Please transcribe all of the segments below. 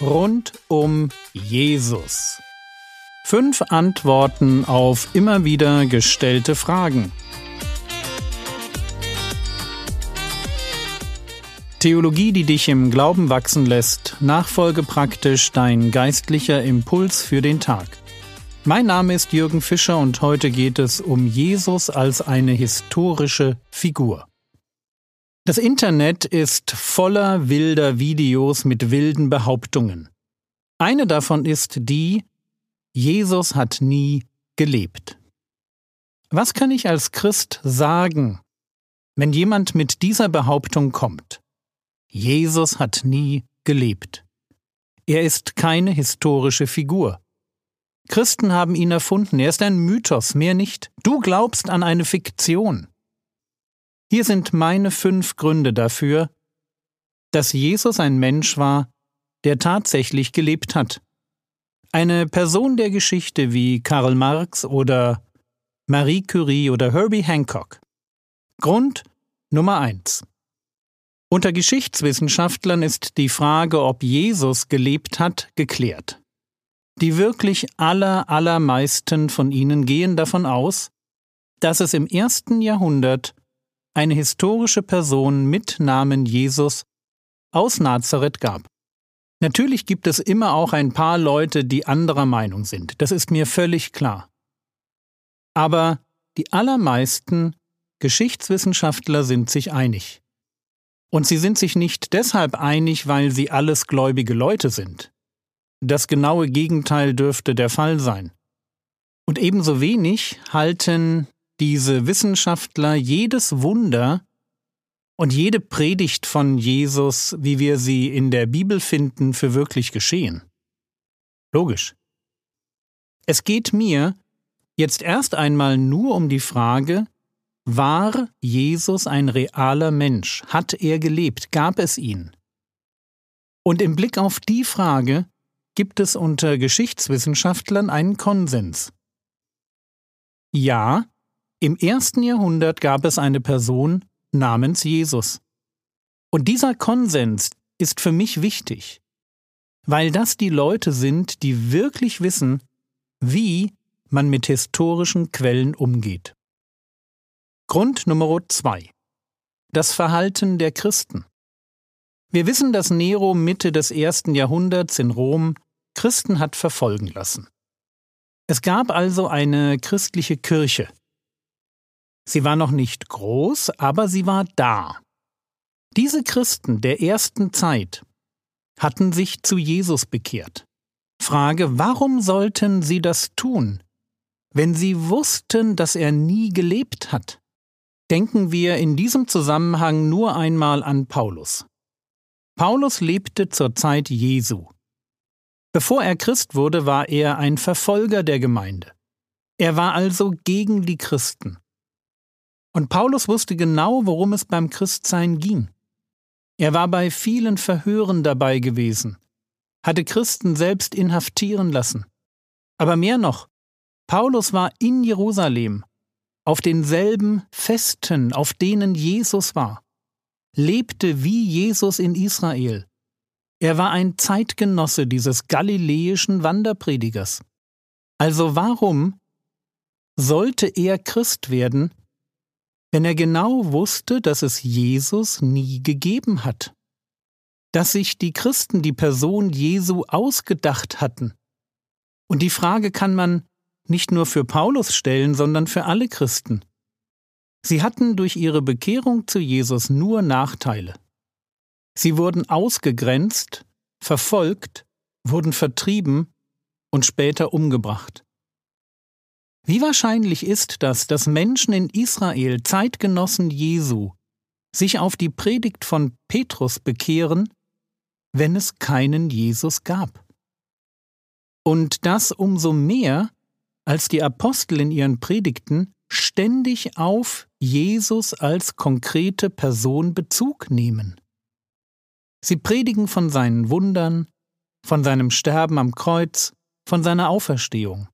rund um Jesus. Fünf Antworten auf immer wieder gestellte Fragen. Theologie, die dich im Glauben wachsen lässt, nachfolge praktisch dein geistlicher Impuls für den Tag. Mein Name ist Jürgen Fischer und heute geht es um Jesus als eine historische Figur. Das Internet ist voller wilder Videos mit wilden Behauptungen. Eine davon ist die, Jesus hat nie gelebt. Was kann ich als Christ sagen, wenn jemand mit dieser Behauptung kommt? Jesus hat nie gelebt. Er ist keine historische Figur. Christen haben ihn erfunden, er ist ein Mythos, mehr nicht. Du glaubst an eine Fiktion. Hier sind meine fünf Gründe dafür, dass Jesus ein Mensch war, der tatsächlich gelebt hat. Eine Person der Geschichte wie Karl Marx oder Marie Curie oder Herbie Hancock. Grund Nummer eins. Unter Geschichtswissenschaftlern ist die Frage, ob Jesus gelebt hat, geklärt. Die wirklich aller, allermeisten von ihnen gehen davon aus, dass es im ersten Jahrhundert eine historische Person mit Namen Jesus aus Nazareth gab. Natürlich gibt es immer auch ein paar Leute, die anderer Meinung sind, das ist mir völlig klar. Aber die allermeisten Geschichtswissenschaftler sind sich einig. Und sie sind sich nicht deshalb einig, weil sie alles gläubige Leute sind. Das genaue Gegenteil dürfte der Fall sein. Und ebenso wenig halten diese Wissenschaftler jedes Wunder und jede Predigt von Jesus, wie wir sie in der Bibel finden, für wirklich geschehen. Logisch. Es geht mir jetzt erst einmal nur um die Frage, war Jesus ein realer Mensch? Hat er gelebt? Gab es ihn? Und im Blick auf die Frage gibt es unter Geschichtswissenschaftlern einen Konsens. Ja, im ersten Jahrhundert gab es eine Person namens Jesus. Und dieser Konsens ist für mich wichtig, weil das die Leute sind, die wirklich wissen, wie man mit historischen Quellen umgeht. Grund Nummer zwei: Das Verhalten der Christen. Wir wissen, dass Nero Mitte des ersten Jahrhunderts in Rom Christen hat verfolgen lassen. Es gab also eine christliche Kirche, Sie war noch nicht groß, aber sie war da. Diese Christen der ersten Zeit hatten sich zu Jesus bekehrt. Frage, warum sollten sie das tun, wenn sie wussten, dass er nie gelebt hat? Denken wir in diesem Zusammenhang nur einmal an Paulus. Paulus lebte zur Zeit Jesu. Bevor er Christ wurde, war er ein Verfolger der Gemeinde. Er war also gegen die Christen. Und Paulus wusste genau, worum es beim Christsein ging. Er war bei vielen Verhören dabei gewesen, hatte Christen selbst inhaftieren lassen. Aber mehr noch, Paulus war in Jerusalem, auf denselben Festen, auf denen Jesus war, lebte wie Jesus in Israel. Er war ein Zeitgenosse dieses galiläischen Wanderpredigers. Also warum sollte er Christ werden, wenn er genau wusste, dass es Jesus nie gegeben hat, dass sich die Christen die Person Jesu ausgedacht hatten. Und die Frage kann man nicht nur für Paulus stellen, sondern für alle Christen. Sie hatten durch ihre Bekehrung zu Jesus nur Nachteile. Sie wurden ausgegrenzt, verfolgt, wurden vertrieben und später umgebracht. Wie wahrscheinlich ist das, dass Menschen in Israel, Zeitgenossen Jesu, sich auf die Predigt von Petrus bekehren, wenn es keinen Jesus gab? Und das umso mehr, als die Apostel in ihren Predigten ständig auf Jesus als konkrete Person Bezug nehmen. Sie predigen von seinen Wundern, von seinem Sterben am Kreuz, von seiner Auferstehung.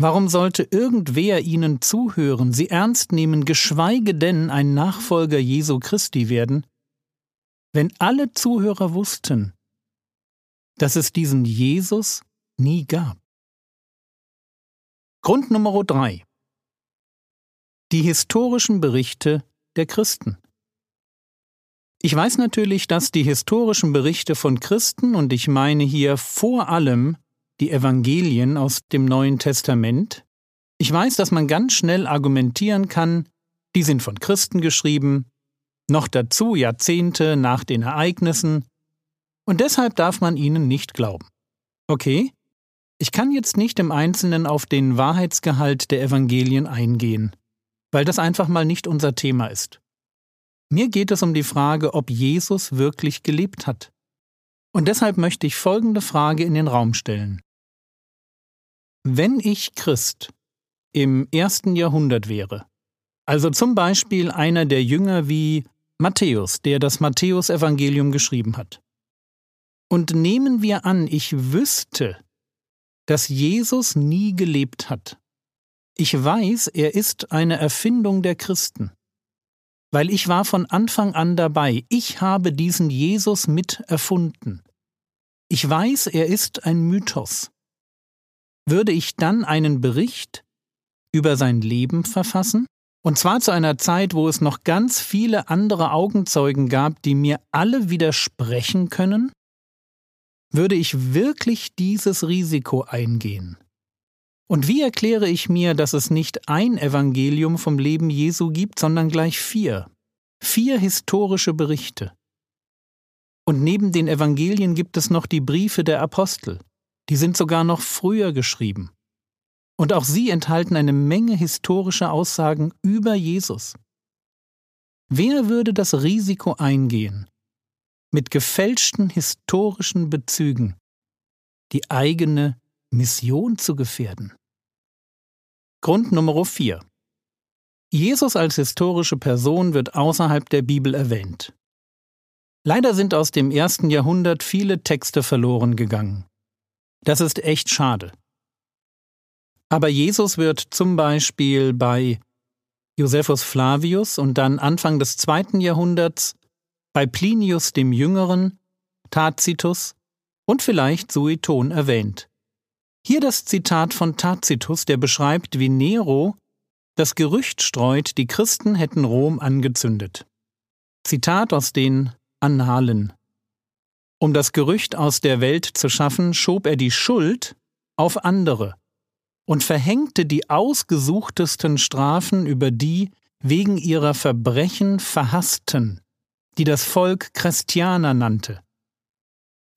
Warum sollte irgendwer ihnen zuhören, sie ernst nehmen, geschweige denn ein Nachfolger Jesu Christi werden, wenn alle Zuhörer wussten, dass es diesen Jesus nie gab. Grund Nummer drei: Die historischen Berichte der Christen. Ich weiß natürlich, dass die historischen Berichte von Christen, und ich meine hier vor allem die Evangelien aus dem Neuen Testament, ich weiß, dass man ganz schnell argumentieren kann, die sind von Christen geschrieben, noch dazu Jahrzehnte nach den Ereignissen, und deshalb darf man ihnen nicht glauben. Okay, ich kann jetzt nicht im Einzelnen auf den Wahrheitsgehalt der Evangelien eingehen, weil das einfach mal nicht unser Thema ist. Mir geht es um die Frage, ob Jesus wirklich gelebt hat. Und deshalb möchte ich folgende Frage in den Raum stellen. Wenn ich Christ im ersten Jahrhundert wäre, also zum Beispiel einer der Jünger wie Matthäus, der das Matthäusevangelium geschrieben hat, und nehmen wir an, ich wüsste, dass Jesus nie gelebt hat. Ich weiß, er ist eine Erfindung der Christen weil ich war von Anfang an dabei. Ich habe diesen Jesus mit erfunden. Ich weiß, er ist ein Mythos. Würde ich dann einen Bericht über sein Leben verfassen? Und zwar zu einer Zeit, wo es noch ganz viele andere Augenzeugen gab, die mir alle widersprechen können? Würde ich wirklich dieses Risiko eingehen? Und wie erkläre ich mir, dass es nicht ein Evangelium vom Leben Jesu gibt, sondern gleich vier? Vier historische Berichte. Und neben den Evangelien gibt es noch die Briefe der Apostel. Die sind sogar noch früher geschrieben. Und auch sie enthalten eine Menge historischer Aussagen über Jesus. Wer würde das Risiko eingehen, mit gefälschten historischen Bezügen die eigene Mission zu gefährden? Grund Nummer 4. Jesus als historische Person wird außerhalb der Bibel erwähnt. Leider sind aus dem ersten Jahrhundert viele Texte verloren gegangen. Das ist echt schade. Aber Jesus wird zum Beispiel bei Josephus Flavius und dann Anfang des zweiten Jahrhunderts bei Plinius dem Jüngeren, Tacitus und vielleicht Sueton erwähnt. Hier das Zitat von Tacitus, der beschreibt, wie Nero das Gerücht streut, die Christen hätten Rom angezündet. Zitat aus den Annalen. Um das Gerücht aus der Welt zu schaffen, schob er die Schuld auf andere und verhängte die ausgesuchtesten Strafen über die wegen ihrer Verbrechen verhassten, die das Volk Christianer nannte.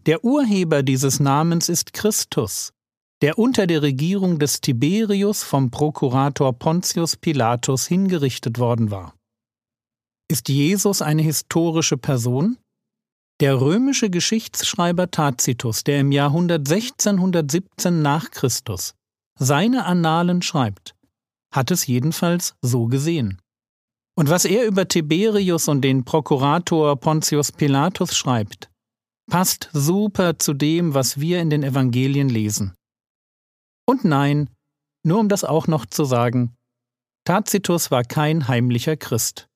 Der Urheber dieses Namens ist Christus, der unter der Regierung des Tiberius vom Prokurator Pontius Pilatus hingerichtet worden war. Ist Jesus eine historische Person? Der römische Geschichtsschreiber Tacitus, der im Jahr 116-117 nach Christus seine Annalen schreibt, hat es jedenfalls so gesehen. Und was er über Tiberius und den Prokurator Pontius Pilatus schreibt, passt super zu dem, was wir in den Evangelien lesen. Und nein, nur um das auch noch zu sagen, Tacitus war kein heimlicher Christ.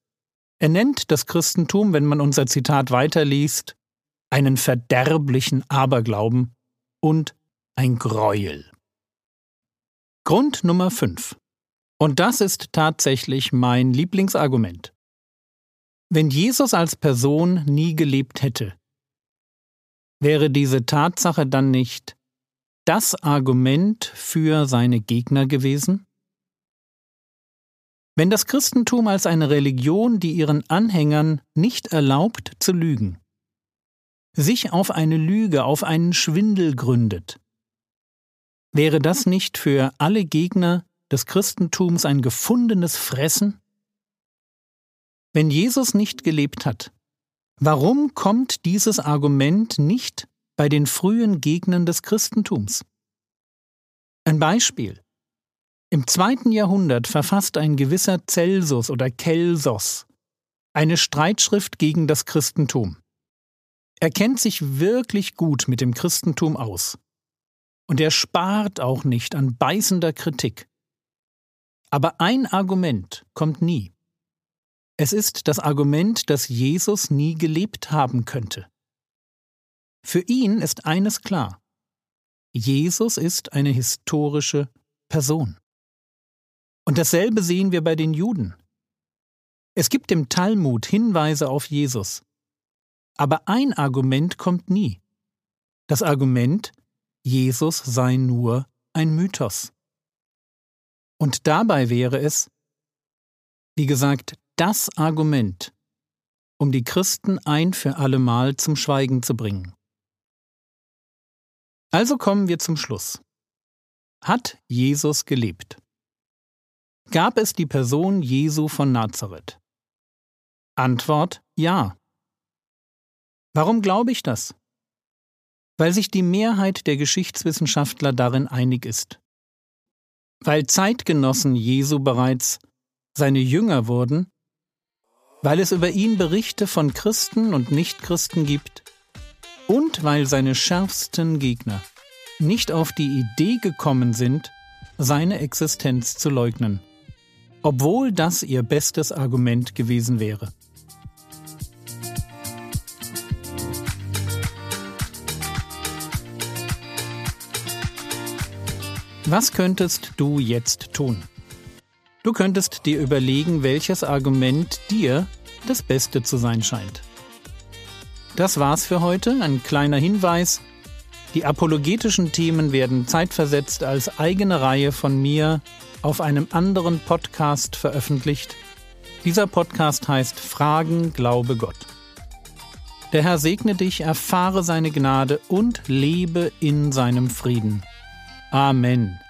Er nennt das Christentum, wenn man unser Zitat weiterliest, einen verderblichen Aberglauben und ein Greuel. Grund Nummer 5. Und das ist tatsächlich mein Lieblingsargument. Wenn Jesus als Person nie gelebt hätte, wäre diese Tatsache dann nicht das Argument für seine Gegner gewesen? Wenn das Christentum als eine Religion, die ihren Anhängern nicht erlaubt zu lügen, sich auf eine Lüge, auf einen Schwindel gründet, wäre das nicht für alle Gegner des Christentums ein gefundenes Fressen? Wenn Jesus nicht gelebt hat, warum kommt dieses Argument nicht bei den frühen Gegnern des Christentums. Ein Beispiel. Im zweiten Jahrhundert verfasst ein gewisser Celsus oder Kelsos eine Streitschrift gegen das Christentum. Er kennt sich wirklich gut mit dem Christentum aus. Und er spart auch nicht an beißender Kritik. Aber ein Argument kommt nie. Es ist das Argument, dass Jesus nie gelebt haben könnte. Für ihn ist eines klar. Jesus ist eine historische Person. Und dasselbe sehen wir bei den Juden. Es gibt im Talmud Hinweise auf Jesus. Aber ein Argument kommt nie. Das Argument, Jesus sei nur ein Mythos. Und dabei wäre es, wie gesagt, das Argument, um die Christen ein für allemal zum Schweigen zu bringen. Also kommen wir zum Schluss. Hat Jesus gelebt? Gab es die Person Jesu von Nazareth? Antwort ja. Warum glaube ich das? Weil sich die Mehrheit der Geschichtswissenschaftler darin einig ist. Weil Zeitgenossen Jesu bereits seine Jünger wurden, weil es über ihn Berichte von Christen und Nichtchristen gibt und weil seine schärfsten Gegner nicht auf die Idee gekommen sind, seine Existenz zu leugnen, obwohl das ihr bestes Argument gewesen wäre. Was könntest du jetzt tun? Du könntest dir überlegen, welches Argument dir das Beste zu sein scheint. Das war's für heute, ein kleiner Hinweis. Die apologetischen Themen werden zeitversetzt als eigene Reihe von mir auf einem anderen Podcast veröffentlicht. Dieser Podcast heißt Fragen, Glaube Gott. Der Herr segne dich, erfahre seine Gnade und lebe in seinem Frieden. Amen.